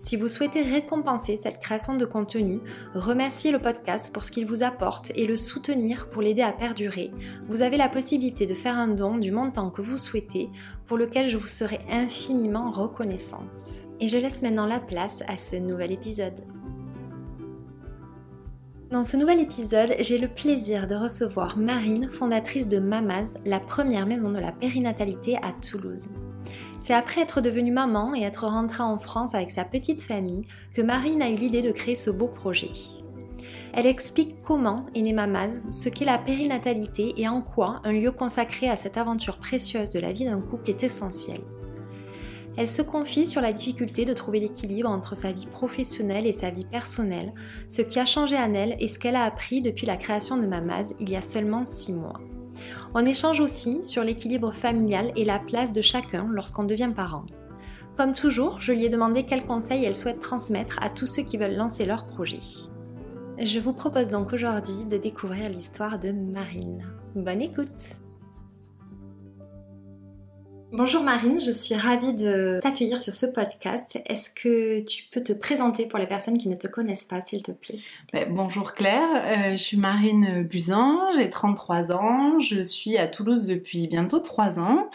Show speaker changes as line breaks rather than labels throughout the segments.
Si vous souhaitez récompenser cette création de contenu, remercier le podcast pour ce qu'il vous apporte et le soutenir pour l'aider à perdurer, vous avez la possibilité de faire un don du montant que vous souhaitez, pour lequel je vous serai infiniment reconnaissante. Et je laisse maintenant la place à ce nouvel épisode. Dans ce nouvel épisode, j'ai le plaisir de recevoir Marine, fondatrice de Mamaz, la première maison de la périnatalité à Toulouse. C'est après être devenue maman et être rentrée en France avec sa petite famille que Marine a eu l'idée de créer ce beau projet. Elle explique comment est née Mamaz, ce qu'est la périnatalité et en quoi un lieu consacré à cette aventure précieuse de la vie d'un couple est essentiel. Elle se confie sur la difficulté de trouver l'équilibre entre sa vie professionnelle et sa vie personnelle, ce qui a changé en elle et ce qu'elle a appris depuis la création de Mamaz il y a seulement 6 mois. On échange aussi sur l'équilibre familial et la place de chacun lorsqu'on devient parent. Comme toujours, je lui ai demandé quels conseils elle souhaite transmettre à tous ceux qui veulent lancer leur projet. Je vous propose donc aujourd'hui de découvrir l'histoire de Marine. Bonne écoute Bonjour Marine, je suis ravie de t'accueillir sur ce podcast. Est-ce que tu peux te présenter pour les personnes qui ne te connaissent pas, s'il te plaît?
Ben, Bonjour Claire, euh, je suis Marine Buzan, j'ai 33 ans, je suis à Toulouse depuis bientôt 3 ans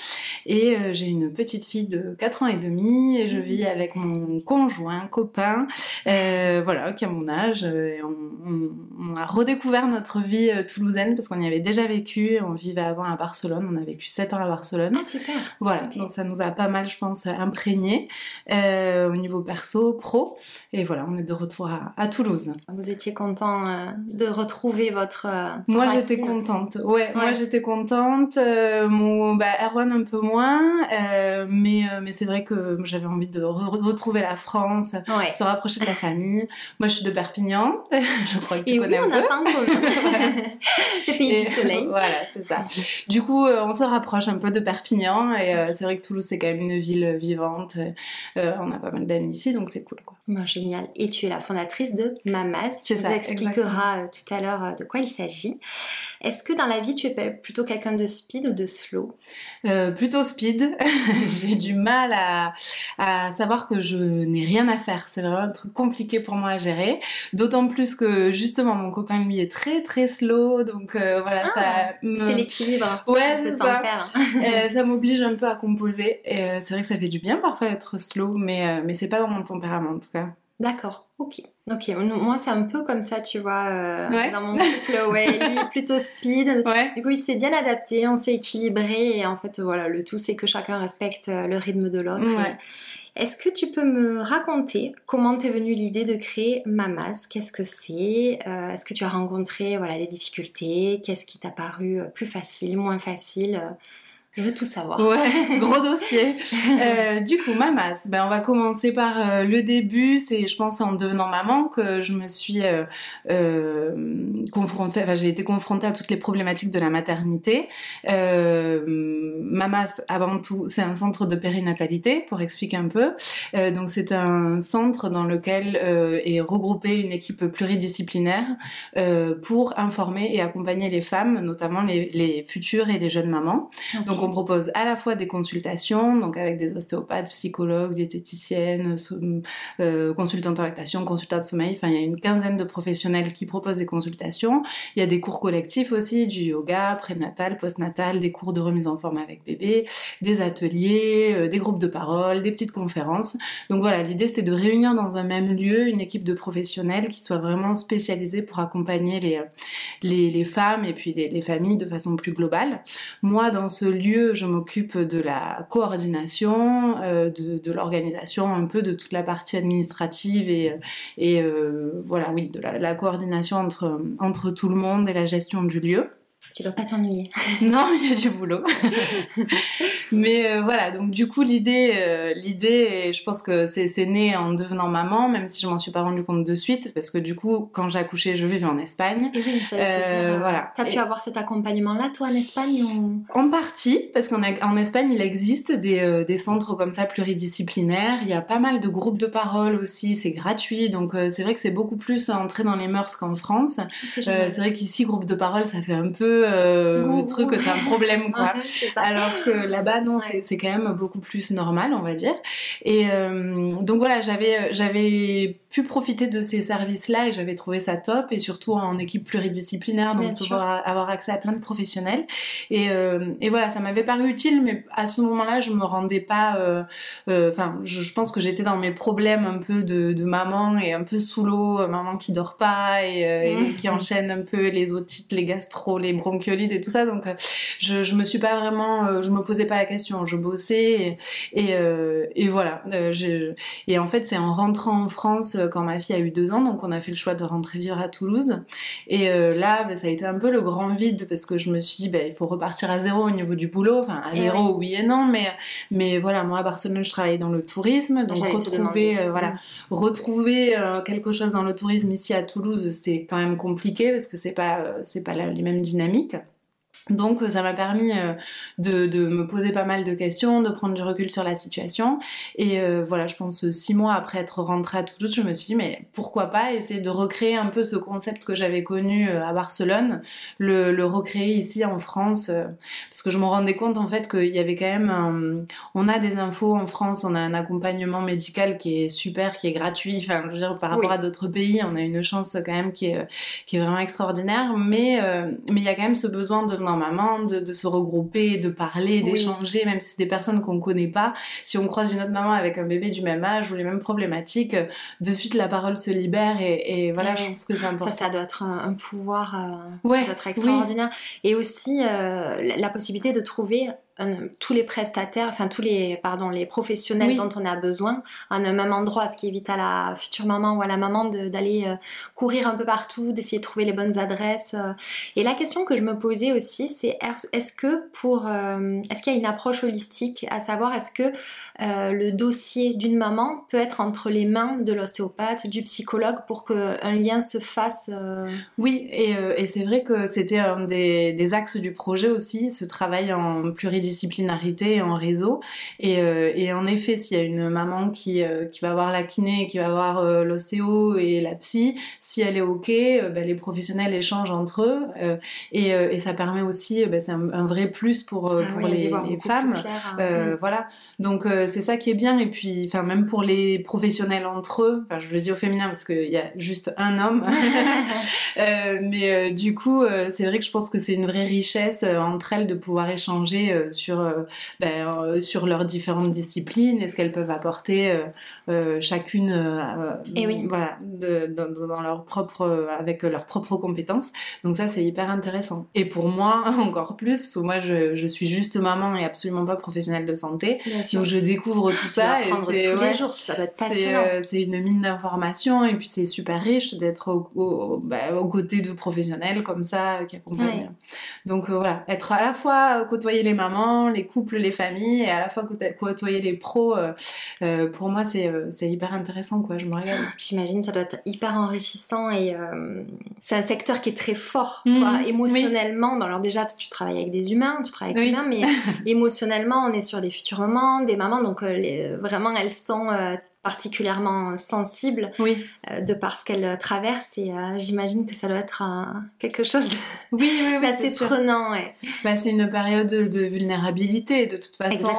et euh, j'ai une petite fille de 4 ans et demi et je vis avec mon conjoint, copain, euh, voilà, qui a mon âge. Et on, a redécouvert notre vie toulousaine parce qu'on y avait déjà vécu, on vivait avant à Barcelone, on a vécu 7 ans à Barcelone.
Ah super
voilà, donc ça nous a pas mal, je pense, imprégné euh, au niveau perso, pro. Et voilà, on est de retour à, Toulouse.
Vous étiez content euh, de retrouver votre. Euh,
moi, j'étais contente. Ouais, moi j'étais contente. mon, bah, Erwan un peu moins, mais mais c'est vrai que j'avais envie de retrouver la France, se rapprocher de la famille. Moi, je suis de Perpignan. je crois que tu
Et
connais
oui,
un
on a ça en Le pays du soleil.
Voilà, c'est ça. Du coup, on se rapproche un peu de Perpignan et euh, c'est vrai que Toulouse, c'est quand même une ville vivante. Euh, on a pas mal d'amis ici, donc c'est cool. Quoi.
génial. Et tu es la fondatrice de Mamas. Tu nous expliqueras euh, tout à l'heure de quoi il s'agit. Est-ce que dans la vie, tu es plutôt quelqu'un de speed ou de slow?
Plutôt speed. J'ai du mal à, à, savoir que je n'ai rien à faire. C'est vraiment un truc compliqué pour moi à gérer. D'autant plus que justement, mon copain, lui, est très très slow. Donc voilà, ça...
Ah, c'est l'équilibre.
Ouais, c'est ça. ça m'oblige un peu à composer. Et euh, c'est vrai que ça fait du bien parfois être slow, mais, euh, mais c'est pas dans mon tempérament en tout cas.
D'accord, ok. Ok, moi c'est un peu comme ça, tu vois, euh, dans mon couple, ouais, lui plutôt speed. Du coup, il s'est bien adapté, on s'est équilibré et en fait, voilà, le tout c'est que chacun respecte le rythme de l'autre. Est-ce que tu peux me raconter comment t'es venue l'idée de créer Mamas Qu'est-ce que c'est? Est-ce que tu as rencontré voilà, des difficultés? Qu'est-ce qui t'a paru plus facile, moins facile? Je veux tout savoir.
Ouais, gros dossier. Euh, du coup, mamas, ben on va commencer par euh, le début. C'est, je pense, en devenant maman que je me suis euh, euh confrontée. Enfin, j'ai été confrontée à toutes les problématiques de la maternité. mamas, avant tout, c'est un centre de périnatalité, pour expliquer un peu. donc, c'est un centre dans lequel est regroupée une équipe pluridisciplinaire pour informer et accompagner les femmes, notamment les, les futures et les jeunes mamans. Donc On propose à la fois des consultations, donc avec des ostéopathes, psychologues, diététiciennes, euh, consultantes en lactation, consultants de sommeil. Enfin, il y a une quinzaine de professionnels qui proposent des consultations. Il y a des cours collectifs aussi, du yoga, prénatal, postnatal, des cours de remise en forme avec bébé, des ateliers, euh, des groupes de parole, des petites conférences. Donc voilà, l'idée c'était de réunir dans un même lieu une équipe de professionnels qui soit vraiment spécialisée pour accompagner les, euh, les, femmes et puis les, familles de façon plus globale. Moi, dans ce lieu, je m'occupe de la coordination, euh, de, l'organisation, un peu de toute la partie administrative et, et voilà, oui, de la, coordination entre tout le monde et la gestion du lieu.
Tu dois pas t'ennuyer.
non, il y a du boulot. Mais euh, voilà, donc du coup l'idée, euh, l'idée, je pense que c'est né en devenant maman, même si je m'en suis pas rendu compte de suite, parce que du coup quand j'ai accouché, je vivais en Espagne.
Et oui, j'allais te dire. Euh, voilà. T'as pu avoir cet accompagnement-là, toi, en Espagne ou...
En partie, parce qu'en en Espagne, il existe des, des, centres comme ça pluridisciplinaires. Il y a pas mal de groupes de parole aussi, c'est gratuit, donc c'est vrai que c'est beaucoup plus entré dans les mœurs qu'en France. C'est vrai qu'ici, groupe de parole, ça fait un peu euh, truc que t'as un problème quoi. Alors que là-bas non, c'est quand même beaucoup plus normal on va dire. Et euh, donc voilà, j'avais j'avais pu profiter de ces services-là et j'avais trouvé ça top et surtout en équipe pluridisciplinaire donc pouvoir avoir accès à plein de professionnels. Et, euh, et voilà ça m'avait paru utile mais à ce moment-là je me rendais pas euh, euh, enfin je, je, pense que j'étais dans mes problèmes un peu de, de maman et un peu sous l'eau maman qui dort pas et, et, qui enchaîne un peu les otites les gastro les bronchiolites et tout ça. Donc je, je me suis pas vraiment je me posais pas la question je bossais et, et, et voilà. Je, et en fait c'est en rentrant en France euh, quand ma fille a eu deux ans, donc on a fait le choix de rentrer vivre à Toulouse. Et euh, là, bah, ça a été un peu le grand vide parce que je me suis dit, bah, il faut repartir à zéro au niveau du boulot. Enfin, à eh zéro, oui. et non, mais, mais voilà, moi à Barcelone, je travaillais dans le tourisme, donc retrouver, euh, voilà, mm. retrouver quelque chose dans le tourisme ici à Toulouse, c'était quand même compliqué parce que c'est pas, c'est pas les mêmes dynamiques. Donc ça m'a permis euh, de, de, me poser pas mal de questions, de prendre du recul sur la situation. Et euh, voilà, je pense six mois après être rentrée à Toulouse, je me suis dit mais pourquoi pas essayer de recréer un peu ce concept que j'avais connu euh, à Barcelone, le, le, recréer ici en France, parce que je me rendais compte en fait qu'il y avait quand même, on a des infos en France, on a un accompagnement médical qui est super, qui est gratuit. Enfin, je veux dire par rapport à d'autres pays, on a une chance quand même qui est qui est vraiment extraordinaire. Mais mais il y a quand même ce besoin de maman, de, se regrouper, de parler, d'échanger, même si c'est des personnes qu'on connaît pas. Si on croise une autre maman avec un bébé du même âge ou les mêmes problématiques, de suite la parole se libère et, voilà, je trouve que c'est important.
Ça, ça doit être un, pouvoir euh, ouais, extraordinaire. Et aussi euh, la possibilité de trouver tous les prestataires, enfin tous les, pardon, les professionnels dont on a besoin en un même endroit, ce qui évite à la future maman ou à la maman d'aller euh, courir un peu partout, d'essayer de trouver les bonnes adresses. Euh. Et la question que je me posais aussi, c'est est-ce que pour, euh, est-ce qu'il y a une approche holistique, à savoir est-ce que le dossier d'une maman peut être entre les mains de l'ostéopathe, du psychologue, pour qu'un lien se fasse
Oui, et, et c'est vrai que c'était un des, des, axes du projet aussi, ce travail en pluridisciplinarité disciplinarité en réseau. Et, euh, et en effet, s'il y a une maman qui, euh, qui va voir la kiné, qui va voir euh, l'ostéo et la psy, si elle est OK, ben, les professionnels échangent entre eux. Et, et, ça permet aussi, ben, c'est un, vrai plus pour, ah pour les, les femmes. Hein. Voilà. Donc c'est ça qui est bien. Et puis, enfin, même pour les professionnels entre eux, enfin, je le dis au féminin parce qu'il y a juste un homme. mais du coup, c'est vrai que je pense que c'est une vraie richesse entre elles de pouvoir échanger sur, euh, ben, euh, sur leurs différentes disciplines et ce qu'elles peuvent apporter euh, chacune
et oui.
voilà, dans, leur propre, avec leurs propres compétences. Donc ça, c'est hyper intéressant. Et pour moi, encore plus, parce que moi, je, je suis juste maman et absolument pas professionnelle de santé. donc je découvre tout ça.
et les jours, ça va être passionnant.
C'est, une mine d'informations et puis c'est super riche d'être au, ben, aux côtés de professionnels comme ça qui accompagnent. Donc voilà, être à la fois côtoyer les mamans, les couples, les familles, et à la fois côtoyer les pros, euh, euh, pour moi euh, c'est hyper intéressant quoi, je me régale.
J'imagine ça doit être hyper enrichissant et c'est un secteur qui est très fort, toi, mhm. émotionnellement. alors déjà tu travailles avec des humains, tu travailles avec des humains, mais émotionnellement on est sur des futurs mamans, des mamans, donc vraiment elles sont particulièrement sensible
oui.
de par ce qu'elle traverse et j'imagine que ça doit être quelque chose
oui, oui, oui,
d'assez prenant. Ouais.
Bah, c'est une période de vulnérabilité de toute façon,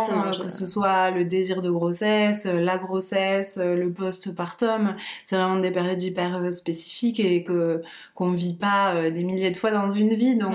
que ce soit le désir de grossesse, la grossesse, le postpartum, c'est vraiment des périodes hyper spécifiques et que qu'on vit pas des milliers de fois dans une vie donc,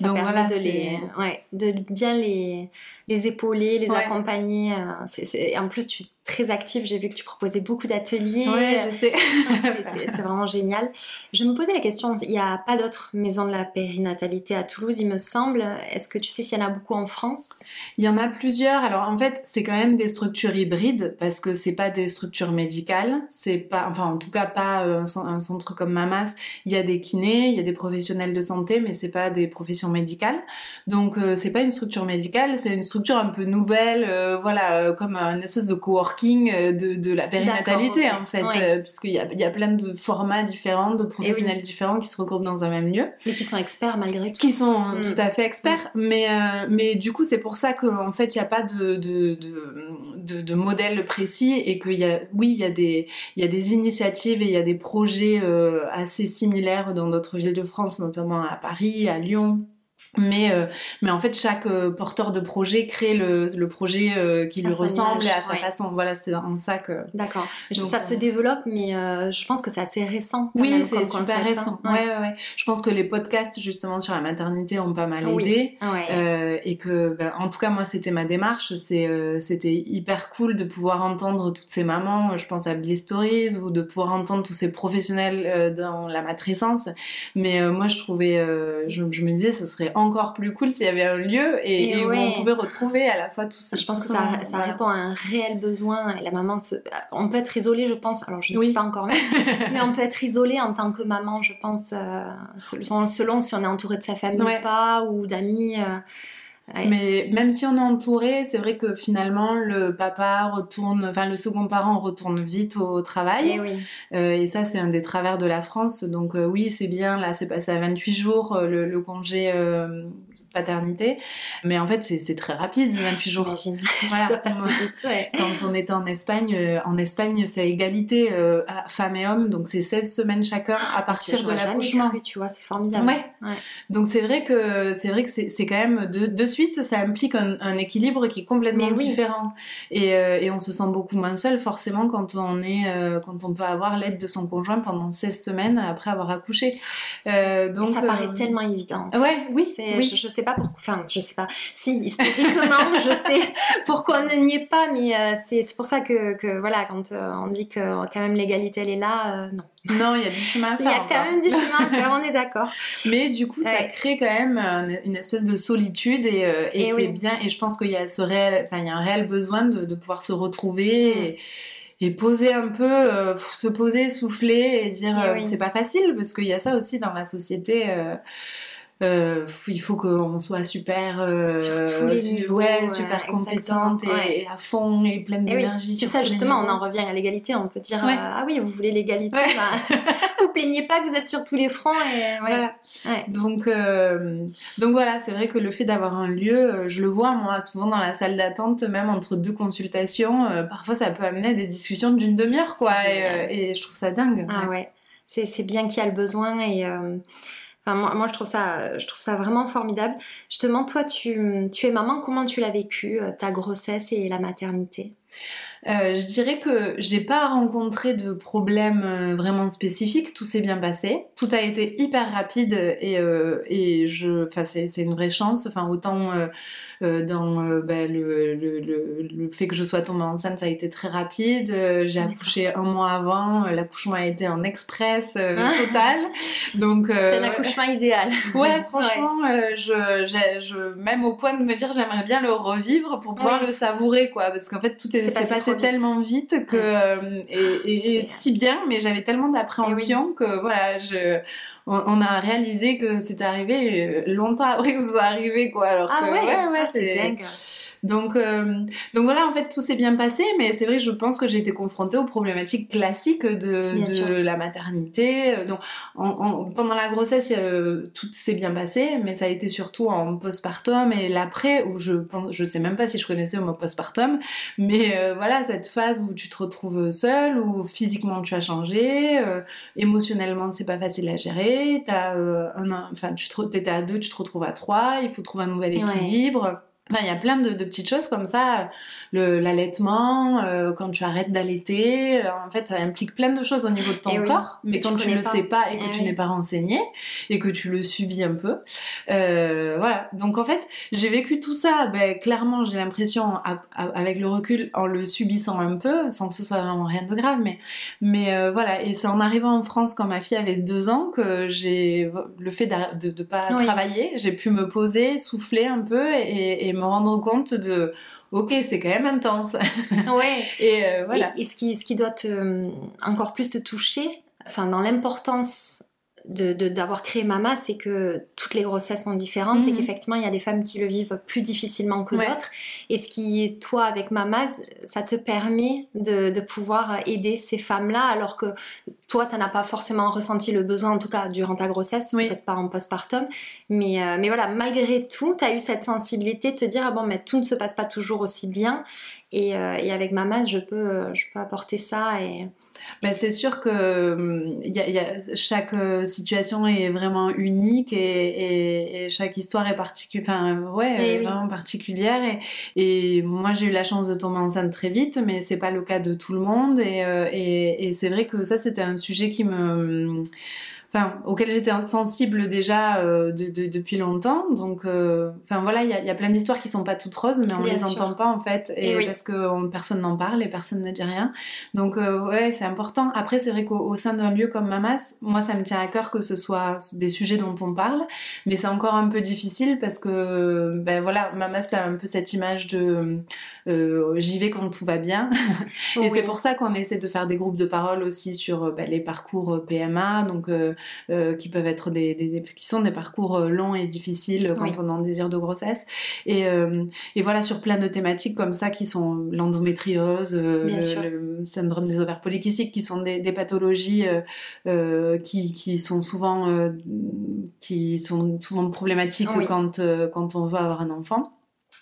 donc voilà, de, les, ouais, de bien les les épauler, les accompagner. Euh, en plus, tu très active. J'ai vu que tu proposais beaucoup d'ateliers.
Oui, je sais.
c'est vraiment génial. Je me posais la question, il n'y a pas d'autres maisons de la périnatalité à Toulouse, il me semble. Est-ce que tu sais s'il y en a beaucoup en France?
Il y en a plusieurs. Alors en fait, c'est quand même des structures hybrides parce que c'est pas des structures médicales. C'est pas, enfin en tout cas pas euh, un, centre comme Mamas. Il y a des kinés, il y a des professionnels de santé, mais c'est pas des professions médicales. Donc euh, c'est pas une structure médicale, c'est une structure un peu nouvelle, euh, voilà, comme un espèce de coworking euh, de, de la périnatalité en fait, puisqu'il y a, y a plein de formats différents, de professionnels différents qui se regroupent dans un même lieu.
Mais qui sont experts malgré tout.
Qui sont mm. tout à fait experts, mm. mais, mais du coup c'est pour ça qu'en fait il n'y a pas de, de, de, de, modèle précis et qu'il y a, oui, il y, a des, il y a des initiatives et il y a des projets assez similaires dans d'autres villes de France, notamment à Paris, à Lyon. Mais, euh, mais en fait, chaque euh, porteur de projet crée le, le projet euh, qui lui ressemble et à sa façon. Voilà, c'est dans ça que.
D'accord. Ça se développe, mais je pense que c'est assez récent.
Oui, c'est super hein. récent. Ouais. ouais. Ouais, Je pense que les podcasts, justement, sur la maternité ont pas mal aidé. et que, ben, en tout cas, moi, c'était ma démarche. C'était hyper cool de pouvoir entendre toutes ces mamans. Je pense à Bliss Stories ou de pouvoir entendre tous ces professionnels dans la matrescence. Mais moi, je trouvais, je, je me disais, ce serait encore plus cool s'il y avait un lieu et, où on pouvait retrouver à la fois tout ça.
Je pense que ça, ça répond à un réel besoin. La maman, on peut être isolé, je pense. Alors, je ne suis pas encore mais on peut être isolé en tant que maman, je pense, euh, selon, si on est entouré de sa famille ou pas, ou d'amis. Euh,
mais même si on est entouré, c'est vrai que finalement le papa retourne, enfin le second parent retourne vite au travail.
Et, eh oui.
euh, et ça c'est un des travers de la France. Donc euh, oui c'est bien, là c'est passé à 28 jours euh, le, le, congé paternité. Mais en fait c'est très rapide 28 jours.
Voilà.
Quand on était en Espagne, en Espagne c'est égalité femmes et hommes, donc c'est 16 semaines chacun à ah, partir de l'accouchement.
Tu vois, c'est formidable.
Ouais. Donc c'est vrai que c'est vrai que c'est quand même de, de suite, ça implique un, équilibre qui est complètement différent. Et, euh, et, on se sent beaucoup moins seul forcément quand on est, euh, quand on peut avoir l'aide de son conjoint pendant 16 semaines après avoir accouché.
Euh, donc ça paraît tellement évident.
Ouais, oui, oui.
Je, je, sais pas pourquoi. Enfin, je sais pas. Si historiquement, je sais pourquoi on n'y est pas, mais c'est pour ça que, que, voilà, quand on dit que quand même l'égalité elle est là, non.
Non, il y a du chemin à faire.
Il y a quand même du chemin à faire, on est d'accord.
Mais du coup, ça crée quand même une espèce de solitude et, euh, et, c'est bien. Et je pense qu'il y a ce réel, enfin, il y a un réel besoin de, de pouvoir se retrouver. Et, poser un peu, euh, se poser, souffler et dire euh, c'est pas facile parce qu'il y a ça aussi dans la société. Euh, il faut qu'on soit super,
euh, Sur tous les niveaux,
ouais, super compétente et, à fond et pleine d'énergie.
Oui. ça justement, on en revient à l'égalité. On peut dire euh, ah oui, vous voulez l'égalité, bah, vous peignez pas que vous êtes sur tous les fronts et
voilà. Donc donc voilà, c'est vrai que le fait d'avoir un lieu, je le vois moi souvent dans la salle d'attente, même entre deux consultations, parfois ça peut amener à des discussions d'une demi-heure quoi, et, et, je trouve ça dingue.
Ah ouais, c'est bien qu'il y a le besoin et moi, moi, je, trouve ça, je trouve ça vraiment formidable. Justement, toi, tu, tu es maman, comment tu l'as vécu, euh, ta grossesse et la maternité?
Euh, je dirais que j'ai pas rencontré de problème euh, vraiment spécifique, tout s'est bien passé, tout a été hyper rapide et, euh, et je, enfin c'est, une vraie chance, enfin autant euh, euh dans ben, le, le, le, le, fait que je sois tombée enceinte, ça a été très rapide, j'ai accouché un mois avant, l'accouchement a été en express ah. total, donc
c'est un accouchement idéal.
Ouais, franchement, je, je, même au point de me dire j'aimerais bien le revivre pour pouvoir le savourer quoi, parce qu'en fait tout est, s'est passé tellement vite que euh, et, si bien, mais j'avais tellement d'appréhension eh que voilà, je on, a réalisé que c'était arrivé euh, longtemps après que ce soit arrivé quoi. Alors
ah
que
ouais, ouais, ah, c'est dingue.
Donc, euh, donc voilà, en fait, tout s'est bien passé, mais c'est vrai, je pense que j'ai été confrontée aux problématiques classiques de, de la maternité. Donc, en, pendant la grossesse, euh, tout s'est bien passé, mais ça a été surtout en postpartum et l'après, où je pense, je sais même pas si je connaissais le mot postpartum, mais euh, voilà, cette phase où tu te retrouves seule, où physiquement tu as changé, émotionnellement c'est pas facile à gérer, t'as un, enfin, tu étais à deux, tu te retrouves à trois, il faut trouver un nouvel équilibre il y a plein de, petites choses comme ça. L'allaitement, euh, quand tu arrêtes d'allaiter, euh, en fait, ça implique plein de choses au niveau de ton eh corps. mais quand tu, ne le sais pas et que eh tu n'es pas renseigné et que tu le subis un peu, euh, voilà. Donc en fait, j'ai vécu tout ça. Ben, clairement, j'ai l'impression, avec le recul, en le subissant un peu, sans que ce soit vraiment rien de grave. Mais, mais voilà. Et c'est en arrivant en France quand ma fille avait deux ans que j'ai le fait de ne pas travailler, j'ai pu me poser, souffler un peu et, et me rendre compte de ok, c'est quand même intense.
ouais. et euh, voilà. Et, ce, qui, ce qui doit te, encore plus te toucher, enfin, dans l'importance de, d'avoir créé Mama, c'est que toutes les grossesses sont différentes et mhm. qu'effectivement, il y a des femmes qui le vivent plus difficilement que d'autres. Et ce qui, toi, avec Mama, ça te permet de, de pouvoir aider ces femmes-là, alors que toi, tu n'as pas forcément ressenti le besoin, en tout cas durant ta grossesse, peut-être pas en postpartum. Mais, euh, mais voilà, malgré tout, tu as eu cette sensibilité de te dire, ah bon, mais tout ne se passe pas toujours aussi bien. Et, euh, et avec Mama, je peux, je peux apporter ça et
ben, c'est sûr que hum, y a, y a, chaque euh, situation est vraiment unique et, et, et chaque histoire est particulière, enfin ouais, eh vraiment particulière. Et, et moi j'ai eu la chance de tomber enceinte très vite, mais c'est pas le cas de tout le monde. Et, euh, c'est vrai que ça c'était un sujet qui me hum, enfin auquel j'étais sensible déjà euh, de, de, depuis longtemps. Donc euh, enfin voilà il y a, y a, plein d'histoires qui sont pas toutes roses mais on les entend pas en fait. Et, parce que personne n'en parle et personne ne dit rien. Donc euh, ouais c'est important. Après c'est vrai qu'au sein d'un lieu comme Mamas moi ça me tient à cœur que ce soit des sujets dont on parle. Mais c'est encore un peu difficile parce que ben voilà Mamas a un peu cette image de j'y vais quand tout va bien. Et c'est pour ça qu'on essaie de faire des groupes de parole aussi sur ben, les parcours PMA donc euh, qui peuvent être des, des, qui sont des parcours euh, longs et difficiles quand on est en désir de grossesse. Et, euh, et voilà sur plein de thématiques comme ça qui sont l'endométriose, le, syndrome des ovaires polykystiques, qui sont des, des pathologies qui, qui sont souvent qui sont souvent problématiques quand quand on veut avoir un enfant.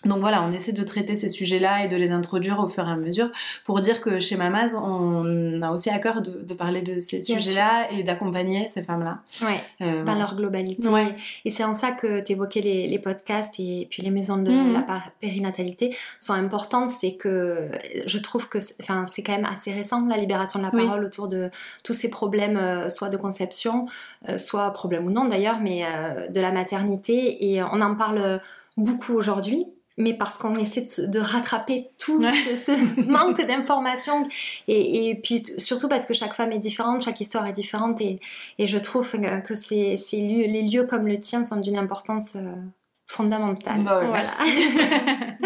Donc voilà, on essaie de traiter ces sujets-là et de les introduire au fur et à mesure pour dire que chez Mamaz, on a aussi à cœur de, parler de ces sujets-là et d'accompagner ces femmes-là.
Ouais, euh, dans leur globalité. Ouais. Et c'est en ça que tu évoquais les, podcasts et puis les maisons de mhm. la périnatalité sont importantes. C'est que je trouve que c'est quand même assez récent la libération de la parole autour de tous ces problèmes, euh, soit de conception, euh, soit problème ou non d'ailleurs, mais de la maternité. Et on en parle beaucoup aujourd'hui mais parce qu'on essaie de, rattraper tout ce, manque d'informations. Et, puis surtout parce que chaque femme est différente, chaque histoire est différente. Et, je trouve que ces, lieux, les lieux comme le tien sont d'une importance euh, fondamentale.
Bah voilà.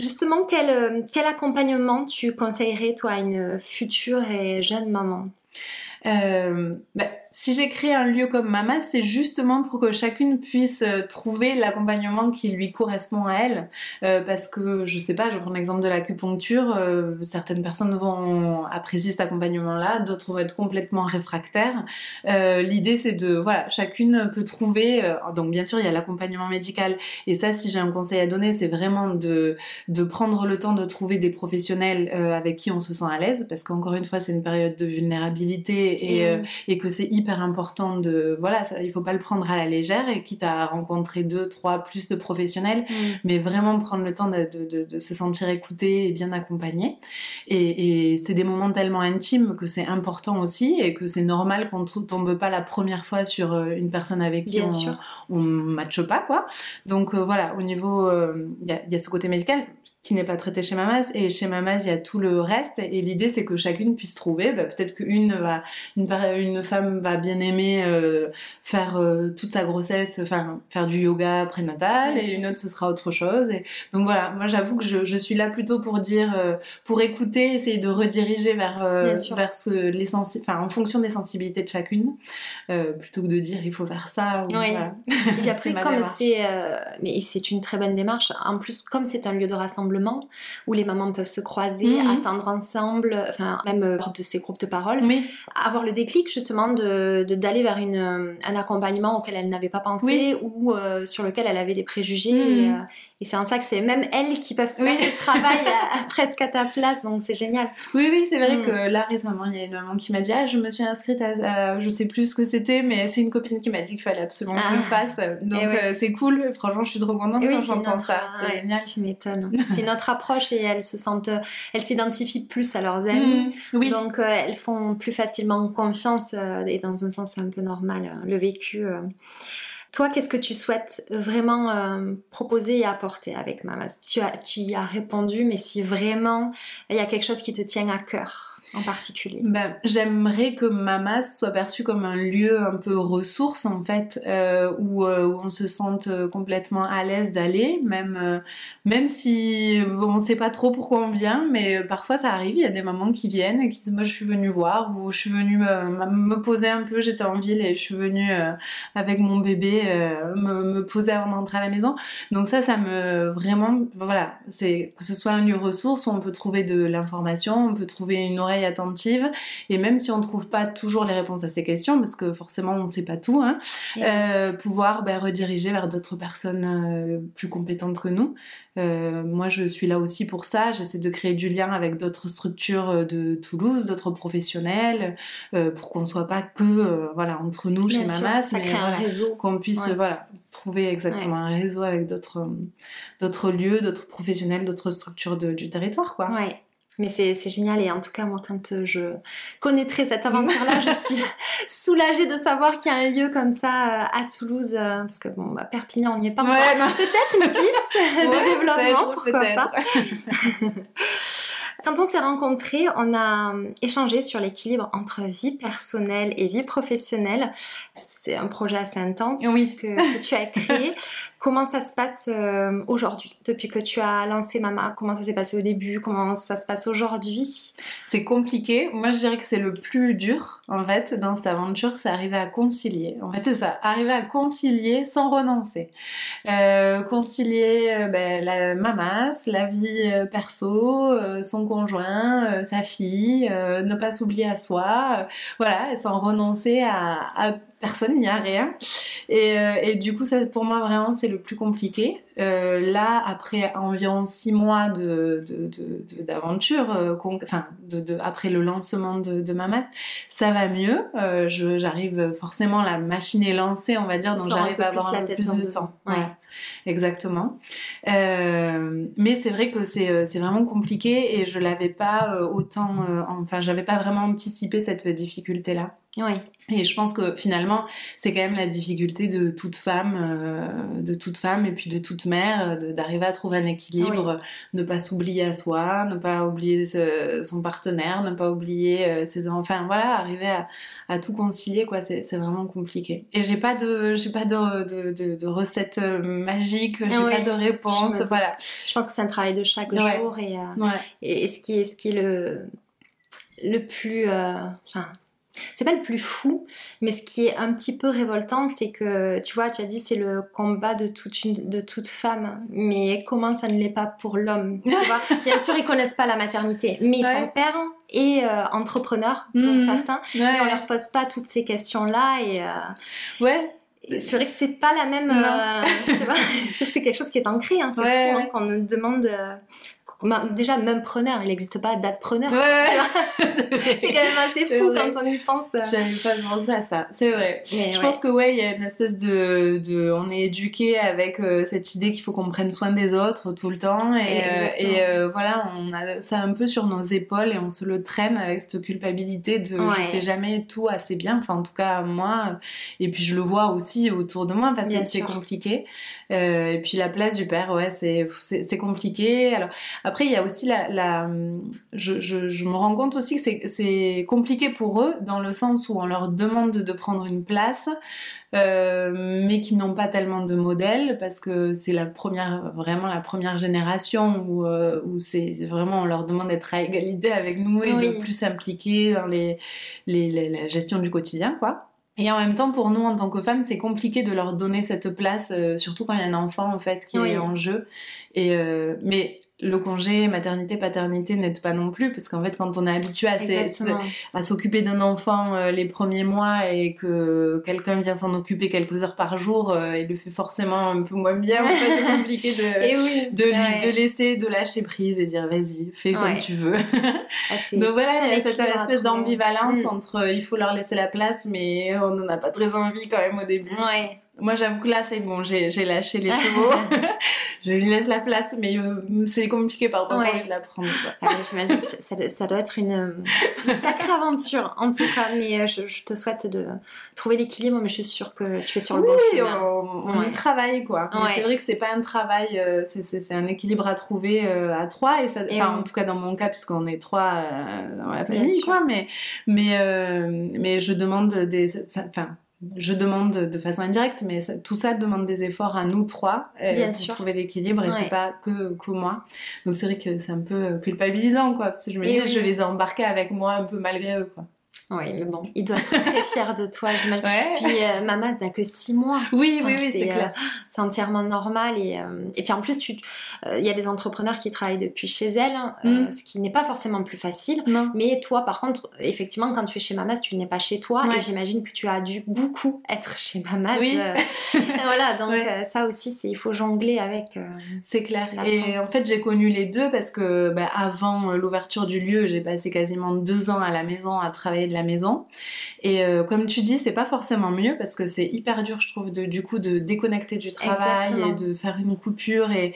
Justement, quel, euh, quel accompagnement tu conseillerais toi à une future et jeune maman?
Euh, bah, si j'ai créé un lieu comme Mama, c'est justement pour que chacune puisse euh, trouver l'accompagnement qui lui correspond à elle. Euh, parce que, je sais pas, je prends l'exemple de l'acupuncture, euh, certaines personnes vont apprécier cet accompagnement-là, d'autres vont être complètement réfractaires. Euh, L'idée, c'est de, voilà, chacune peut trouver, donc bien sûr, il y a l'accompagnement médical. Et ça, si j'ai un conseil à donner, c'est vraiment de, de prendre le temps de trouver des professionnels avec qui on se sent à l'aise. Parce qu'encore une fois, c'est une période de vulnérabilité et, et que c'est hyper important de voilà ça, il faut pas le prendre à la légère et quitte à rencontrer deux trois plus de professionnels mm. mais vraiment prendre le temps de, de, de, se sentir écouté et bien accompagné. Et, et c'est des moments tellement intimes que c'est important aussi et que c'est normal qu'on tombe pas la première fois sur euh, une personne avec qui on, on matche pas quoi. Donc euh, voilà au niveau euh, il y, a, ce côté médical qui n'est pas traité chez Mamas. Et chez Mamas il y a tout le reste. Et l'idée c'est que chacune puisse trouver. Bah, peut-être qu'une va une, une femme va bien aimer euh, faire euh, toute sa grossesse enfin faire du yoga prénatal. Et une autre ce sera autre chose. Et donc voilà. Moi j'avoue que je, je, suis là plutôt pour dire euh, pour écouter essayer de rediriger vers vers ce enfin en fonction des sensibilités de chacune. Plutôt que de dire il faut faire ça
ou, oui. voilà. et après comme c'est mais c'est une très bonne démarche. En plus comme c'est un lieu de rassemblement où les mamans peuvent se croiser, mhm. attendre ensemble, enfin même euh, de ces groupes de parole, mais avoir le déclic justement de d'aller vers une, un accompagnement auquel elle n'avait pas pensé ou euh, sur lequel elle avait des préjugés. Mhm. Euh, et c'est en ça que c'est même elles qui peuvent faire ce travail presque à ta place, donc c'est génial.
Oui, oui, c'est vrai mm. que là récemment, il y a une maman qui m'a dit Ah, je me suis inscrite à, je sais plus ce que c'était, mais c'est une copine qui m'a dit qu'il fallait absolument que je le ah. fasse. Donc euh, c'est cool, franchement, je suis trop contente quand j'entends ça.
C'est génial. Tu m'étonnes. c'est notre approche et elles se sentent, elles s'identifient plus à leurs amis. Mm, oui. Donc euh, elles font plus facilement confiance euh, et dans un sens, c'est un peu normal. le vécu. Toi, qu'est-ce que tu souhaites vraiment euh, proposer et apporter avec Mamas? Tu, tu y as répondu, mais si vraiment il y a quelque chose qui te tient à cœur en particulier
ben, J'aimerais que Mamas soit perçu comme un lieu un peu ressource en fait, euh, où, euh, où, on se sente complètement à l'aise d'aller, même, euh, même si on ne sait pas trop pourquoi on vient, mais parfois ça arrive, il y a des mamans qui viennent et qui disent moi je suis venue voir ou je suis venue me, me poser un peu, j'étais en ville et je suis venue avec mon bébé me, me, poser avant d'entrer à la maison. Donc ça, ça me vraiment, voilà, c'est que ce soit un lieu ressource où on peut trouver de l'information, on peut trouver une oreille attentive. Et même si on ne trouve pas toujours les réponses à ces questions, parce que forcément on ne sait pas tout, hein, euh, pouvoir bah, rediriger vers d'autres personnes euh, plus compétentes que nous. Euh, moi, je suis là aussi pour ça. J'essaie de créer du lien avec d'autres structures de Toulouse, d'autres professionnels, pour qu'on ne soit pas que voilà entre nous chez Mamas,
mais réseau.
qu'on puisse voilà trouver exactement un réseau avec d'autres d'autres lieux, d'autres professionnels, d'autres structures du territoire, quoi.
Ouais. Mais c'est génial et en tout cas moi quand euh, je connaîtrai cette aventure-là, je suis soulagée de savoir qu'il y a un lieu comme ça euh, à Toulouse euh, parce que bon bah, Perpignan on n'y est pas. Peut-être une piste de développement, pourquoi pas. Quand on s'est rencontrés, on a échangé sur l'équilibre entre vie personnelle et vie professionnelle. C'est un projet assez intense
oui.
que, que tu as créé. Comment ça se passe euh, aujourd'hui Depuis que tu as lancé Mama, comment ça s'est passé au début? Comment ça se passe aujourd'hui?
C'est compliqué. Moi, je dirais que c'est le plus dur, en fait, dans cette aventure, c'est arriver à concilier. En fait, c'est ça, arriver à concilier sans renoncer. Euh, concilier euh, ben, la mamas, la vie perso, son conjoint, sa fille, ne pas s'oublier à soi, voilà, sans renoncer à, à personne, il n'y a rien. Et, euh, et, du coup, ça, pour moi, vraiment, c'est le plus compliqué. Euh, là, après environ six mois de, d'aventure, de, de, euh, enfin, de, après le lancement de, de Mamat, ça va mieux. J'arrive forcément, la machine est lancée, on va dire, donc j'arrive à avoir un peu plus de temps. Ouais. Exactement. Mais c'est vrai que c'est, c'est vraiment compliqué et je l'avais pas autant, enfin, j'avais pas vraiment anticipé cette difficulté-là.
Oui.
Et je pense que finalement, c'est quand même la difficulté de toute femme, euh, de toute femme et puis de toute mère, d'arriver à trouver un équilibre, ne pas s'oublier à soi, ne pas oublier son partenaire, ne pas oublier euh, ses enfants. Voilà, arriver à, à tout concilier, quoi, c'est vraiment compliqué. Et j'ai pas de, j'ai pas de, de, de, de recette euh, magique, j'ai pas de réponse, voilà.
Je pense que c'est un travail de chaque jour et, et, et, ce qui est, ce qui est le le plus, enfin, c'est pas le plus fou, mais ce qui est un petit peu révoltant, c'est que tu vois, tu as dit c'est le combat de toute une, de toute femme, mais comment ça ne l'est pas pour l'homme Tu vois, bien sûr ils connaissent pas la maternité, mais son père est euh, entrepreneur pour mhm. certains, et on leur pose pas toutes ces questions là et euh,
ouais.
C'est vrai que c'est pas la même. Euh, c'est quelque chose qui est ancré. Hein, c'est fou hein, qu'on nous demande déjà, même preneur, il n'existe pas date preneur.
Ouais,
c'est quand même assez fou quand on y pense.
J'avais pas pensé à ça, c'est vrai. je pense que ouais, il y a une espèce de, de on est éduqué avec euh, cette idée qu'il faut qu'on prenne soin des autres tout le temps et, euh, et euh, voilà, on a ça un peu sur nos épaules et on se le traîne avec cette culpabilité de je fais jamais tout assez bien, enfin en tout cas moi. Et puis je le vois aussi autour de moi parce que c'est compliqué. et puis la place du père, ouais, c'est c'est compliqué. Alors après, il y a aussi la, la je, je, je, me rends compte aussi que c'est compliqué pour eux dans le sens où on leur demande de prendre une place, euh, mais qui n'ont pas tellement de modèles parce que c'est la première, vraiment la première génération où, euh, où c'est vraiment on leur demande d'être à égalité avec nous et de plus s'impliquer dans les, les, la gestion du quotidien, quoi. Et en même temps, pour nous, en tant que femmes, c'est compliqué de leur donner cette place, euh, surtout quand il y a un enfant, en fait, qui est en jeu. Et, euh, mais le congé maternité paternité n'aide pas non plus parce qu'en fait quand on est habitué à s'occuper d'un enfant euh, les premiers mois et que quelqu'un vient s'en occuper quelques heures par jour euh, il le fait forcément un peu moins bien c'est compliqué de de, laisser de lâcher prise et dire vas-y fais comme tu veux. Ah, donc voilà il y a cette espèce d'ambivalence mm. entre euh, il faut leur laisser la place mais on n'en a pas très envie quand même au début.
Ouais
moi, j'avoue que là, c'est bon, j'ai lâché les chevaux. je lui laisse la place, mais euh, c'est compliqué par rapport ouais. de la prendre.
Ah J'imagine ça, ça, doit être une, une, sacrée aventure, en tout cas. Mais euh, je, te souhaite de trouver l'équilibre, mais je suis sûre que tu es sur le bon chemin.
on, on y travaille, quoi. C'est vrai que c'est pas un travail, euh, c'est un équilibre à trouver à trois. Et ça, enfin, en tout cas, dans mon cas, puisqu'on est trois dans la famille, quoi. Mais, mais, mais je demande des... Enfin, je demande de façon indirecte, mais tout ça demande des efforts à nous trois euh, pour trouver l'équilibre et c'est pas que, que moi. Donc c'est vrai que c'est un peu culpabilisant, quoi, parce que je me dis, je les ai embarqués avec moi un peu malgré eux, quoi.
Oui, mais bon, il doit être très fier de toi, j'imagine. Ouais. Puis euh, maman n'a que 6 mois.
Oui, oui, oui, c'est clair.
Euh, c'est entièrement normal. Et, euh, et puis en plus, il y a des entrepreneurs qui travaillent depuis chez elles, mm. ce qui n'est pas forcément plus facile.
Non.
Mais toi, par contre, effectivement, quand tu es chez Mamas, tu n'es pas chez toi. Et j'imagine que tu as dû beaucoup être chez Mamas.
Oui.
voilà, donc ça aussi, il faut jongler avec.
c'est clair. Et en fait, j'ai connu les deux parce que bah, avant l'ouverture du lieu, j'ai passé quasiment deux ans à la maison à travailler de la maison. Et euh, comme tu dis, c'est pas forcément mieux parce que c'est hyper dur, je trouve, de, du coup, de déconnecter du travail et de faire une coupure et,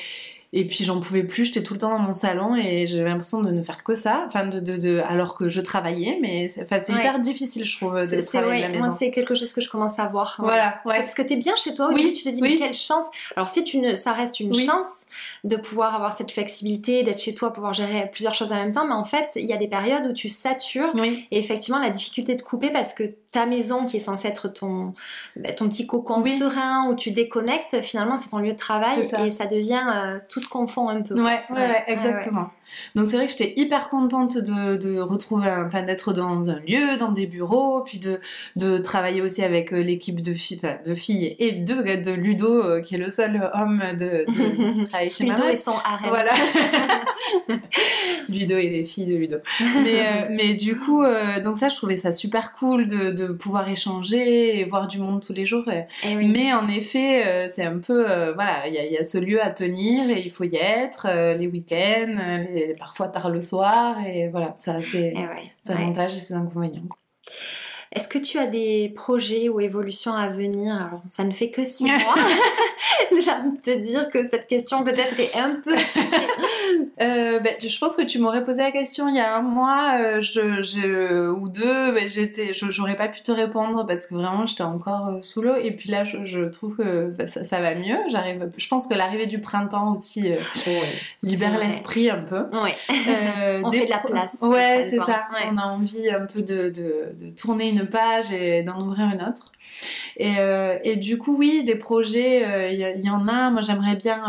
et puis j'en pouvais plus, j'étais tout le temps dans mon salon et j'avais l'impression de ne faire que ça, enfin de, de, de alors que je travaillais, mais c'est hyper difficile, je trouve, de travailler à la maison.
Moi, c'est quelque chose que je commence à voir.
Voilà, ouais.
Parce que t'es bien chez toi, oui, tu te dis mais quelle chance. Alors si tu ne, ça reste une chance de pouvoir avoir cette flexibilité, d'être chez toi, pouvoir gérer plusieurs choses en même temps, mais en fait, il y a des périodes où tu satures et effectivement la difficulté de couper parce que ta maison qui est censée être ton, bah, ton petit cocon serein où tu déconnectes, finalement c'est ton lieu de travail et ça devient euh, tout ce qu'on confond un peu.
Ouais, ouais, exactement. Donc c'est vrai que j'étais hyper contente de, de retrouver, enfin d'être dans un lieu, dans des bureaux, puis de, de travailler aussi avec euh, l'équipe de filles, de filles et de, de Ludo, euh, qui est le seul homme de, de qui travaille chez
Ludo et son harem.
Voilà. Ludo et les filles de Ludo. Mais, euh, mais du coup, donc ça, je trouvais ça super cool de, de pouvoir échanger et voir du monde tous les jours.
Eh
mais en effet, c'est un peu, voilà, il y a, y a, ce lieu à tenir et il faut y être les week-ends, les parfois tard le soir. Et voilà, ça c'est eh ses avantages et ses inconvénients.
Est-ce que tu as des projets ou évolutions à venir? Alors, ça ne fait que six mois. J'ai envie de te dire que cette question peut-être est un peu
euh, ben, je pense que tu m'aurais posé la question il y a un mois euh, je, ou deux, ben, j'étais, j'aurais pas pu te répondre parce que vraiment j'étais encore euh, sous l'eau. Et puis là, je, trouve que ben, ça, va mieux. J'arrive. Je pense que l'arrivée du printemps aussi libère l'esprit un peu.
On fait de la place.
Ouais, c'est ça. On a envie un peu de, de, tourner une page et d'en ouvrir une autre. Et, et, du coup, oui, des projets, il y, en a. Moi, j'aimerais bien.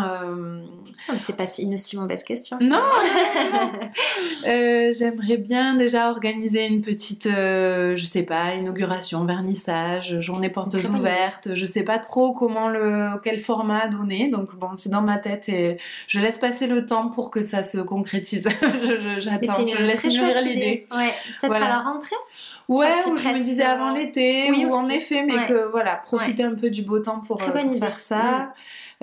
Ah, c'est pas une si mauvaise question.
Non, euh, J'aimerais bien déjà organiser une petite, euh, je sais pas, inauguration, vernissage, journée portes ouvertes. Je sais pas trop comment le, quel format donner. Donc bon, c'est dans ma tête et je laisse passer le temps pour que ça se concrétise. J'attends. Je laisse
mûrir l'idée. Ouais. Peut-être à la rentrée?
Ouais, ou je me disais avant euh, l'été, ou en effet, mais que voilà, profiter un peu du beau temps pour, faire ça.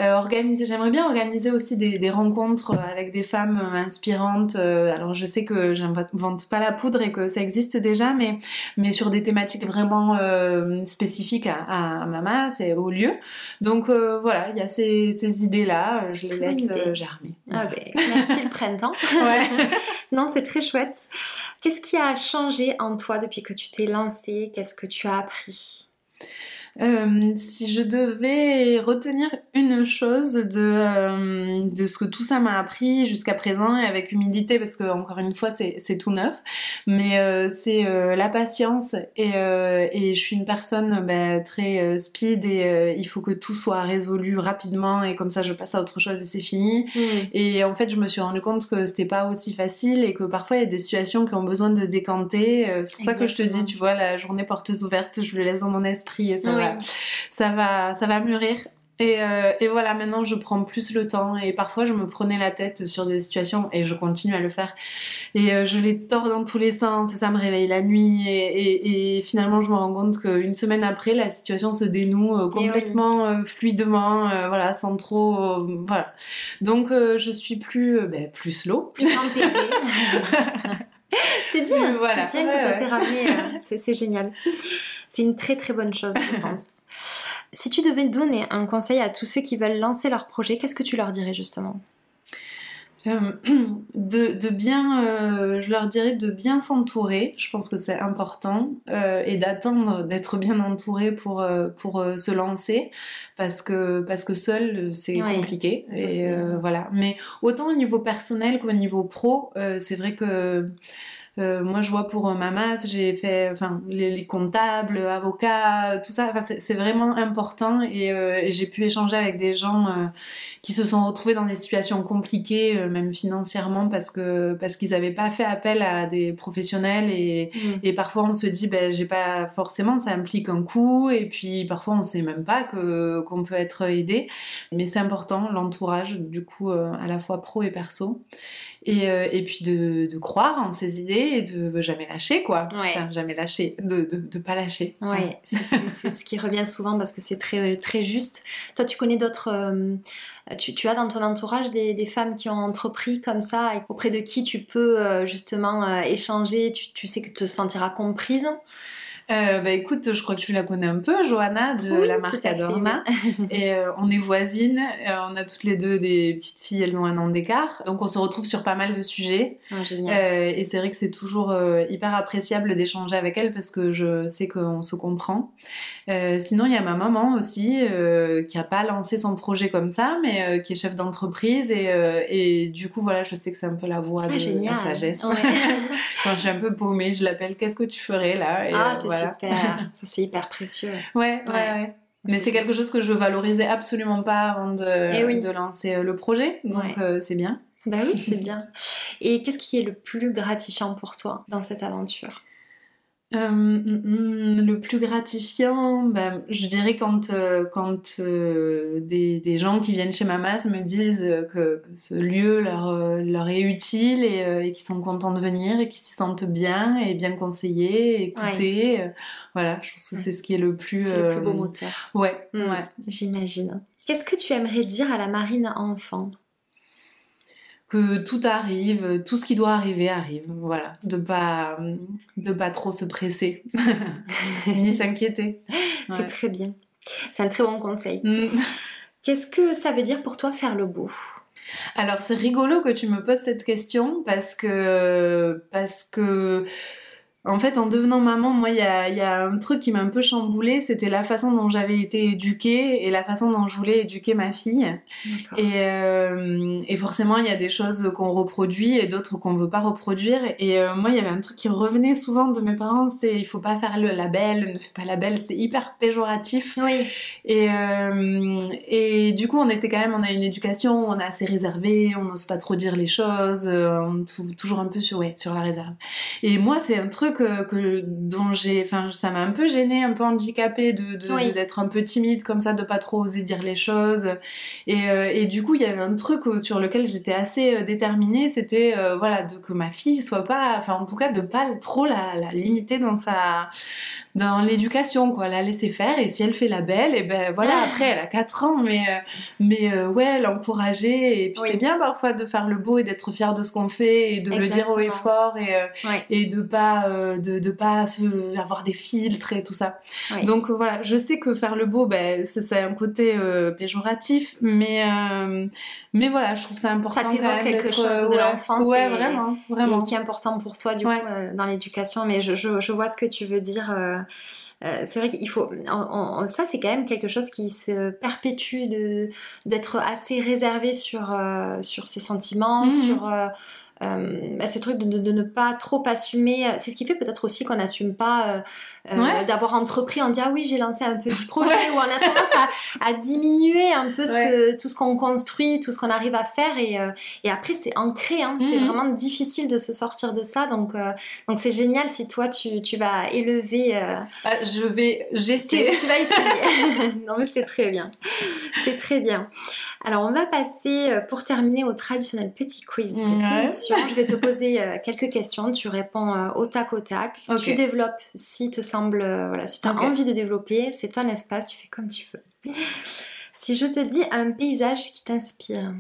Organiser, j'aimerais bien organiser aussi des, des, rencontres avec des femmes inspirantes. alors je sais que j'invente pas la poudre et que ça existe déjà, mais, mais sur des thématiques vraiment spécifiques à, à, Mama, c'est au lieu. Donc voilà, il y a ces, ces idées-là, je les laisse germer.
Ah ben, merci le printemps. ouais. non, c'est très chouette. Qu'est-ce qui a changé en toi depuis que tu t'es lancée? Qu'est-ce que tu as appris?
Euh, si je devais retenir une chose de, euh, de ce que tout ça m'a appris jusqu'à présent, et avec humilité, parce que encore une fois c'est tout neuf, mais euh, c'est la patience et, et, je suis une personne bah, très speed et il faut que tout soit résolu rapidement et comme ça je passe à autre chose et c'est fini. Mm. Et en fait je me suis rendu compte que c'était pas aussi facile et que parfois il y a des situations qui ont besoin de décanter. c'est pour ça que je te dis, tu vois, la journée portes ouvertes, je le laisse dans mon esprit et ça ça va, ça va mûrir. Euh, et, voilà, maintenant je prends plus le temps et parfois je me prenais la tête sur des situations et je continue à le faire. Et euh, je les tords dans tous les sens et ça me réveille la nuit et, finalement je me rends compte qu'une semaine après la situation se dénoue euh, complètement fluidement, voilà, sans trop, voilà. Donc je suis plus, ben, plus slow.
Plus c'est bien, voilà. c'est bien que ça t'ait ramené, c'est génial. C'est une très très bonne chose, je pense. Si tu devais donner un conseil à tous ceux qui veulent lancer leur projet, qu'est-ce que tu leur dirais justement?
Euh, de, bien, euh, je leur dirais de bien s'entourer, je pense que c'est important, euh, et d'attendre d'être bien entouré pour, pour se lancer, parce que, parce que seul c'est compliqué. Et voilà. Mais autant au niveau personnel qu'au niveau pro, c'est vrai que euh, moi, je vois pour euh, ma masse, j'ai fait, enfin, les, comptables, avocats, tout ça. Enfin, c'est vraiment important et, euh, j'ai pu échanger avec des gens qui se sont retrouvés dans des situations compliquées, même financièrement, parce que parce qu'ils n'avaient pas fait appel à des professionnels et, mm. et parfois on se dit, ben, j'ai pas forcément, ça implique un coût et puis parfois on sait même pas que qu'on peut être aidé, mais c'est important l'entourage, du coup, à la fois pro et perso. Et, euh, et puis de, de, croire en ses idées et de jamais lâcher, quoi. Enfin, jamais lâcher, de, de, de pas lâcher.
Ouais, c'est ce qui revient souvent parce que c'est très, très juste. Toi, tu connais d'autres. Euh, tu, tu, as dans ton entourage des, des, femmes qui ont entrepris comme ça et auprès de qui tu peux euh, justement échanger, tu, tu sais que tu te sentiras comprise?
Euh, bah écoute, je crois que tu la connais un peu, Johanna de la marque Adorna. et euh, on est voisines, euh, on a toutes les deux des petites filles, elles ont un an d'écart. Donc on se retrouve sur pas mal de sujets.
Génial.
et c'est vrai que c'est toujours hyper appréciable d'échanger avec elles parce que je sais qu'on se comprend. sinon, il y a ma maman aussi qui a pas lancé son projet comme ça, mais qui est chef d'entreprise et, et, du coup voilà, je sais que c'est un peu la voix ah, de la sagesse. Quand je suis un peu paumée, je l'appelle. Qu'est-ce que tu ferais là?
Et, Ah, super. Ça, c'est hyper précieux.
Ouais, ouais, ouais. Mais c'est quelque chose que je valorisais absolument pas avant de, eh de lancer euh, le projet. Donc, euh, c'est bien.
Bah oui, c'est bien. Et qu'est-ce qui est le plus gratifiant pour toi dans cette aventure?
Euh, mm, mm, le plus gratifiant, bah, je dirais quand, euh, quand euh, des, des, gens qui viennent chez Mamas me disent que, ce lieu leur, leur est utile et, et qu'ils sont contents de venir et qu'ils s'y sentent bien et bien conseillés, écoutés. voilà, je pense que c'est ce qui est le plus...
C'est le plus beau moteur.
Ouais, mm, ouais.
J'imagine. Qu'est-ce que tu aimerais dire à la marine enfant?
Que tout arrive, tout ce qui doit arriver arrive. Voilà, de pas de pas trop se presser ni s'inquiéter.
C'est très bien. C'est un très bon conseil. Mm. Qu'est-ce que ça veut dire pour toi faire le beau?
Alors c'est rigolo que tu me poses cette question parce que parce que en fait, en devenant maman, moi, il y a, un truc qui m'a un peu chamboulé, c'était la façon dont j'avais été éduquée et la façon dont je voulais éduquer ma fille. Et, euh, et, forcément, il y a des choses qu'on reproduit et d'autres qu'on veut pas reproduire. Et euh, moi, il y avait un truc qui revenait souvent de mes parents, c'est il faut pas faire le label, ne fais pas label, c'est hyper péjoratif.
Oui.
Et, euh, et du coup, on était quand même, on a une éducation, on est assez réservé, on n'ose pas trop dire les choses, on est toujours un peu sur, ouais, sur la réserve. Et moi, c'est un truc que dont j'ai, enfin, ça m'a un peu gêné, un peu handicapé de d'être un peu timide comme ça, de pas trop oser dire les choses. Et, et du coup, il y avait un truc sur lequel j'étais assez déterminée, c'était voilà de que ma fille soit pas, enfin en tout cas de pas trop la, la limiter dans sa dans l'éducation, quoi, la laisser faire. Et si elle fait la belle, et ben voilà, après, elle a 4 ans, mais, euh, mais euh, ouais, l'encourager. Et puis c'est bien parfois de faire le beau et d'être fier de ce qu'on fait et de le dire haut et fort et, euh, et de pas, de, de pas se, avoir des filtres et tout ça. Donc voilà, je sais que faire le beau, ben, c'est un côté péjoratif, mais, mais voilà, je trouve ça important. Ça
t'évoque quelque chose de l'enfance.
Ouais, vraiment, vraiment.
qui est important pour toi, du coup, dans l'éducation. Mais je, je, je, vois ce que tu veux dire. Euh, c'est vrai qu'il faut. ça, c'est quand même quelque chose qui se perpétue d'être assez réservé sur, euh, sur ses sentiments, mmh sur. Euh, bah, ce truc de, de, ne pas trop assumer, c'est ce qui fait peut-être aussi qu'on n'assume pas euh, d'avoir entrepris, en disant ah oui j'ai lancé un petit projet ou on a tendance à, à, diminuer un peu ce que, tout ce qu'on construit, tout ce qu'on arrive à faire et, euh, et après c'est ancré, hein, c'est mhm. vraiment difficile de se sortir de ça donc euh, donc c'est génial si toi tu, tu vas élever.
Ah, je vais j'essaie.
Tu, vas essayer. non mais c'est très bien, c'est très bien. Alors on va passer pour terminer au traditionnel petit quiz Je vais te poser quelques questions, tu réponds au tac au tac, tu développes si te semble, euh, voilà, si tu as envie de développer, c'est ton espace, tu fais comme tu veux. Si je te dis un paysage qui t'inspire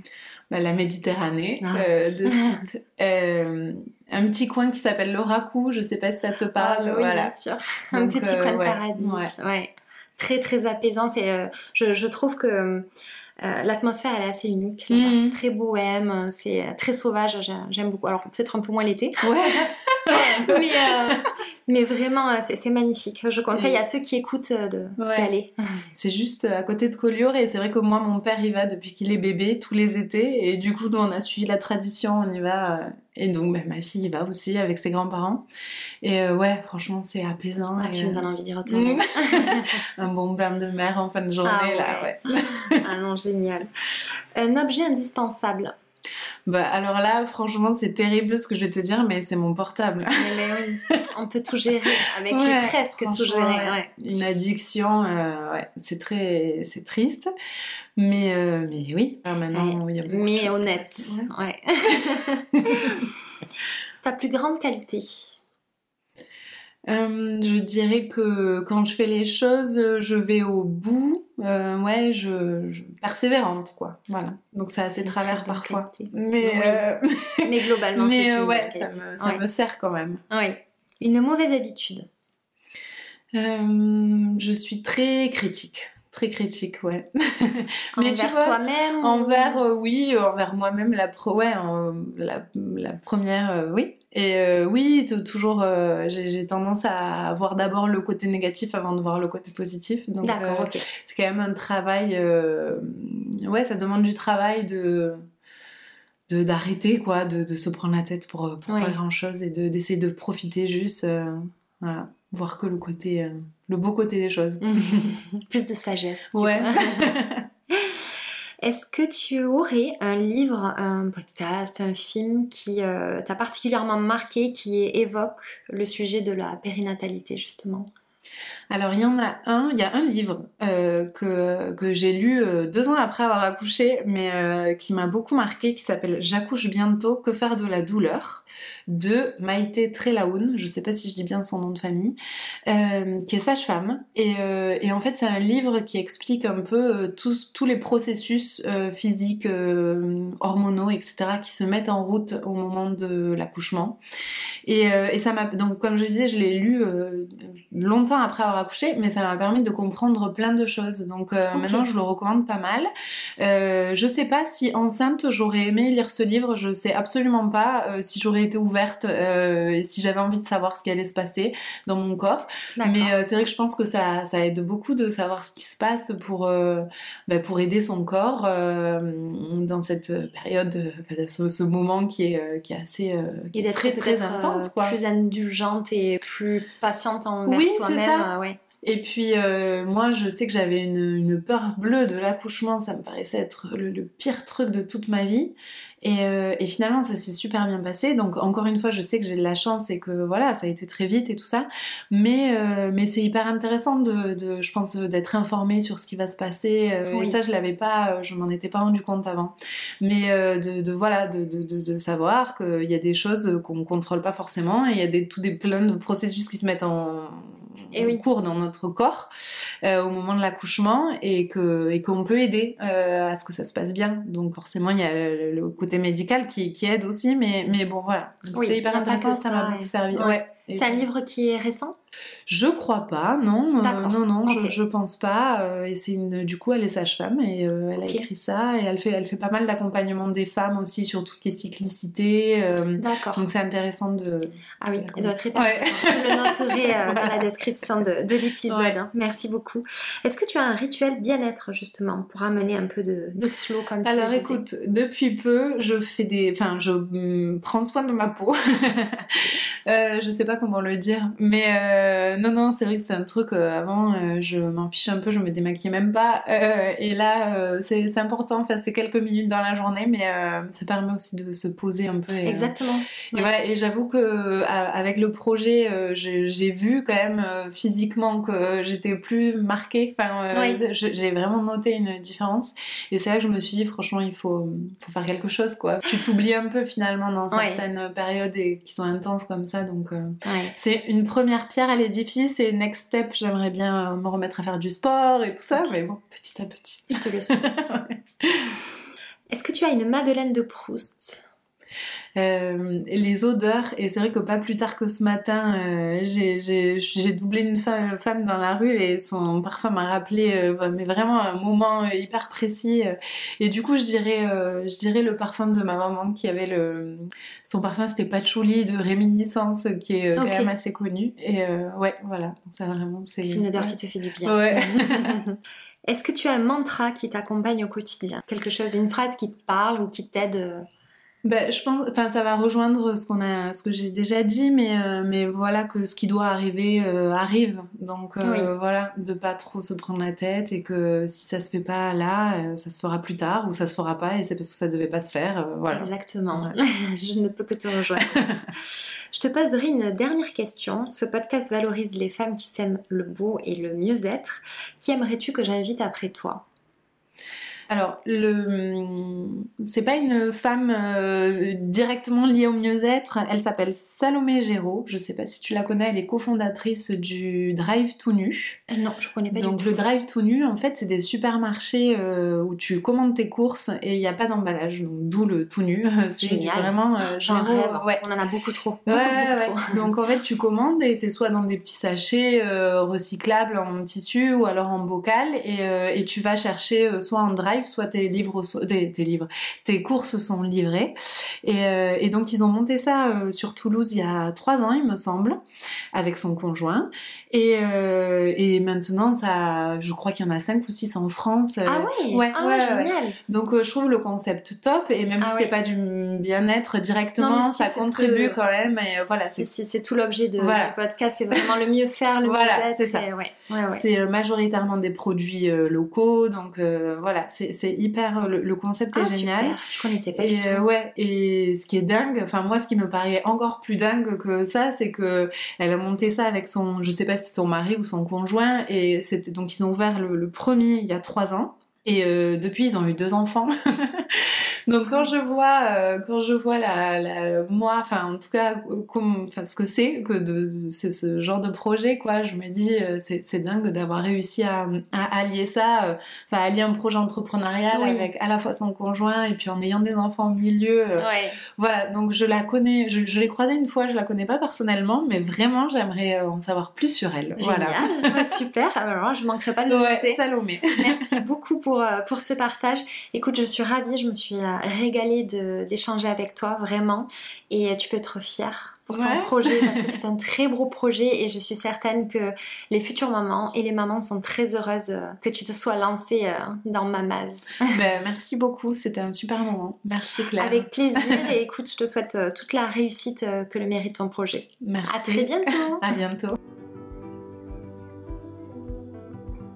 bah, La Méditerranée, ah. euh, de suite. Euh, un petit coin qui s'appelle l'Oracou, je sais pas si ça te parle.
Ah, oui, voilà. bien sûr. un petit coin de paradis. Ouais. Très, très apaisant. Je, je trouve que l'atmosphère elle est assez unique, mhm. très bohème, c'est très sauvage, j'aime beaucoup. Alors peut-être un peu moins l'été. Ouais. mais, mais vraiment, euh, c'est magnifique. Je conseille à ceux qui écoutent euh, d'y aller.
C'est juste euh, à côté de Collioure et c'est vrai que moi, mon père y va depuis qu'il est bébé tous les étés et du coup, nous, on a suivi la tradition, on y va. Et donc, bah, ma fille y va aussi avec ses grands-parents. Et ouais, franchement, c'est apaisant.
Ah, tu me donnes envie d'y retourner.
un bon bain de mer en fin de journée, ah, là, ouais.
ah non, génial. Un objet indispensable
bah alors là, franchement, c'est terrible ce que je vais te dire, mais c'est mon portable.
Mais, oui, on peut tout gérer avec presque tout gérer.
Une addiction, euh, ouais, c'est très, c'est triste, mais euh, mais oui. maintenant, il y a beaucoup
mais honnête, ouais. Ta plus grande qualité?
Euh, je dirais que quand je fais les choses, je vais au bout. Euh, ouais, je, je, persévérante, quoi. Voilà. Donc c'est assez travers parfois. Mais, euh,
mais globalement,
mais ouais, ça, me, ça me sert quand même.
Oui. Une mauvaise habitude.
je suis très critique. Très critique, ouais.
Mais envers toi-même
Envers, euh, oui, envers moi-même, la, pro, ouais, la, la, première, euh, oui. Et euh, oui, toujours, j'ai tendance à voir d'abord le côté négatif avant de voir le côté positif. Donc, c'est quand même un travail, ouais, ça demande du travail de d'arrêter, quoi, de, de, se prendre la tête pour, pour pas grand-chose et d'essayer de, profiter juste, voilà, voir que le côté le beau côté des choses.
Plus de sagesse.
Ouais.
Est-ce que tu aurais un livre, un podcast, un film qui euh, t'a particulièrement marqué, qui évoque le sujet de la périnatalité justement?
Alors il y en a un, il y a un livre euh, que, que j'ai lu euh, deux ans après avoir accouché, mais euh, qui m'a beaucoup marqué, qui s'appelle J'accouche bientôt, que faire de la douleur de Maïté Trelaoun, je sais pas si je dis bien son nom de famille, qui est sage-femme. Et, et, en fait c'est un livre qui explique un peu tous, tous les processus physiques, hormonaux, etc. qui se mettent en route au moment de l'accouchement. Et, et ça m'a donc comme je disais, je l'ai lu longtemps après avoir accouché, mais ça m'a permis de comprendre plein de choses. Donc euh, maintenant, je le recommande pas mal. Euh, je sais pas si enceinte, j'aurais aimé lire ce livre. Je sais absolument pas euh, si j'aurais été ouverte et si j'avais envie de savoir ce qui allait se passer dans mon corps. Mais c'est vrai que je pense que ça, ça aide beaucoup de savoir ce qui se passe pour, bah, pour aider son corps dans cette période, ce, moment qui est, qui est assez qui est très, très intense. Quoi.
Plus indulgente et plus patiente envers oui, soi-même. Ouais.
Et puis euh, moi, je sais que j'avais une, une, peur bleue de l'accouchement, ça me paraissait être le, pire truc de toute ma vie. Et, et finalement, ça s'est super bien passé. Donc, encore une fois, je sais que j'ai de la chance et que voilà, ça a été très vite et tout ça. Mais, mais c'est hyper intéressant de, de je pense, d'être informé sur ce qui va se passer. Et ça, je l'avais pas, je m'en étais pas rendu compte avant. Mais de, de, voilà, de, de, de savoir qu'il y a des choses qu'on contrôle pas forcément et il y a des, tout des plein de processus qui se mettent en, et cours dans notre corps euh, au moment de l'accouchement et que et qu'on peut aider euh, à ce que ça se passe bien. Donc forcément il y a le, côté médical qui, qui, aide aussi, mais mais bon voilà. C'était hyper intéressant, ça m'a beaucoup servi. Ouais.
C'est un livre qui est récent?
Je crois pas, non. Euh, non, non, je, je, pense pas. Euh, et c'est une, du coup, elle est sage-femme et euh, elle a écrit ça et elle fait, elle fait pas mal d'accompagnement des femmes aussi sur tout ce qui est cyclicité. D'accord. Donc c'est intéressant de.
Ah oui, il doit être ouais. Je le noterai dans la description de, de l'épisode. Hein. Merci beaucoup. Est-ce que tu as un rituel bien-être justement pour amener un peu de, de slow comme tu
Alors écoute, depuis peu, je fais des, enfin, je mm, prends soin de ma peau. je sais pas comment le dire. Mais euh, non, non, c'est vrai que c'est un truc, euh, avant, euh, je m'en fiche un peu, je me démaquillais même pas. et là, c'est important, enfin, c'est quelques minutes dans la journée, mais ça permet aussi de se poser un peu.
Exactement.
Et voilà, et j'avoue que avec le projet, j'ai vu quand même physiquement que j'étais plus marquée. Enfin, j'ai vraiment noté une différence. Et c'est là que je me suis dit, franchement, il faut, faut faire quelque chose, quoi. Tu t'oublies un peu finalement dans certaines périodes et, qui sont intenses comme ça, donc. C'est une première pierre à l'édifice et next step, j'aimerais bien me remettre à faire du sport et tout ça, mais bon, petit à petit.
Je te le souhaite. Est-ce que tu as une Madeleine de Proust?
Euh, les odeurs, et c'est vrai que pas plus tard que ce matin, euh, j'ai doublé une femme, dans la rue et son parfum m'a rappelé euh, mais vraiment un moment hyper précis. et du coup, je dirais, je dirais le parfum de ma maman qui avait le. Son parfum, c'était Patchouli de Réminiscence, qui est quand même assez connu. Et ouais, voilà.
ça vraiment, c'est. une odeur qui te fait du bien. Ouais. Est-ce que tu as un mantra qui t'accompagne au quotidien? Quelque chose, une phrase qui te parle ou qui t'aide
ben, je pense, enfin, ça va rejoindre ce qu'on a, ce que j'ai déjà dit, mais euh, mais voilà que ce qui doit arriver euh, arrive. Donc euh, voilà, de pas trop se prendre la tête et que si ça se fait pas là, ça se fera plus tard ou ça se fera pas et c'est parce que ça devait pas se faire. voilà.
Exactement. je ne peux que te rejoindre. je te poserai une dernière question. Ce podcast valorise les femmes qui s'aiment le beau et le mieux-être. Qui aimerais-tu que j'invite après toi?
Alors, le... c'est pas une femme euh, directement liée au mieux-être. Elle s'appelle Salomé Géraud. Je sais pas si tu la connais. Elle est cofondatrice du Drive Tout Nu.
Euh, non, je connais pas.
Donc le Drive Tout Nu, en fait, c'est des supermarchés euh, où tu commandes tes courses et il n'y a pas d'emballage. Donc d'où le Tout Nu.
C'est vraiment. J'en rêve. Ouais. On en a beaucoup trop. ouais,
ouais. Donc en fait, tu commandes et c'est soit dans des petits sachets recyclables en tissu ou alors en bocal et, et tu vas chercher soit en drive soit tes livres, tes, livres, tes courses sont livrées. Et, euh, et donc ils ont monté ça euh, sur Toulouse il y a trois ans, il me semble, avec son conjoint. Et, euh, et maintenant, ça, je crois qu'il y en a cinq ou six en France.
ah oui, ouais, ah ouais, génial.
Donc je trouve le concept top. Et même ah si c'est pas du bien-être directement, ça contribue quand même. Et voilà,
c'est tout l'objet de, du podcast. C'est vraiment le mieux faire, le voilà,
c'est ça. C'est majoritairement des produits locaux. Donc voilà, c'est c'est hyper le, concept est ah, génial.
Je connaissais pas
et,
du tout. Euh,
ouais, et ce qui est dingue, enfin moi ce qui me paraît encore plus dingue que ça, c'est que elle a monté ça avec son, je sais pas si c'est son mari ou son conjoint, et c'était donc ils ont ouvert le, le premier il y a trois ans. Et euh, depuis, ils ont eu deux enfants. Donc quand je vois, euh, quand je vois la, la moi, enfin en tout cas, comme, enfin ce que c'est que de, ce, genre de projet, quoi, je me dis euh, c'est dingue d'avoir réussi à, à, allier ça, enfin allier un projet entrepreneurial avec à la fois son conjoint et puis en ayant des enfants au milieu. Voilà, donc je la connais, je, je l'ai croisée une fois, je la connais pas personnellement, mais vraiment j'aimerais en savoir plus sur elle.
Génial, voilà. super. Alors je manquerai pas de le
ouais, Salomé.
Merci beaucoup pour euh, pour, ce partage. Écoute, je suis ravie, je me suis euh, régalée d'échanger avec toi, vraiment. Et tu peux être fière pour ton projet parce que c'est un très beau projet et je suis certaine que les futures mamans et les mamans sont très heureuses euh, que tu te sois lancée dans Mamaz.
Ben, merci beaucoup, c'était un super moment. Merci Claire.
Avec plaisir et écoute, je te souhaite toute la réussite que le mérite ton projet.
Merci.
À très bientôt.
à bientôt.